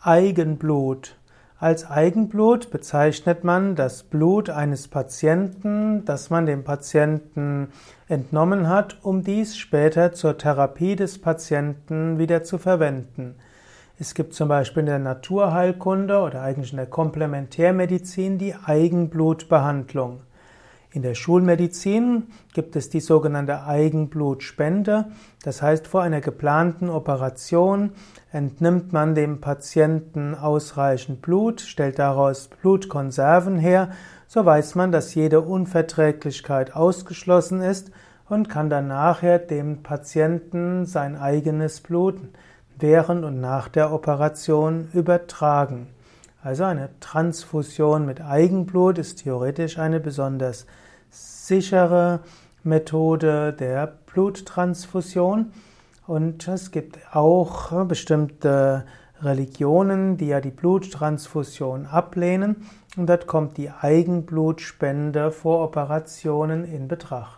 Eigenblut. Als Eigenblut bezeichnet man das Blut eines Patienten, das man dem Patienten entnommen hat, um dies später zur Therapie des Patienten wieder zu verwenden. Es gibt zum Beispiel in der Naturheilkunde oder eigentlich in der Komplementärmedizin die Eigenblutbehandlung. In der Schulmedizin gibt es die sogenannte Eigenblutspende. Das heißt, vor einer geplanten Operation entnimmt man dem Patienten ausreichend Blut, stellt daraus Blutkonserven her, so weiß man, dass jede Unverträglichkeit ausgeschlossen ist und kann dann nachher dem Patienten sein eigenes Blut während und nach der Operation übertragen. Also eine Transfusion mit Eigenblut ist theoretisch eine besonders sichere Methode der Bluttransfusion. Und es gibt auch bestimmte Religionen, die ja die Bluttransfusion ablehnen. Und dort kommt die Eigenblutspende vor Operationen in Betracht.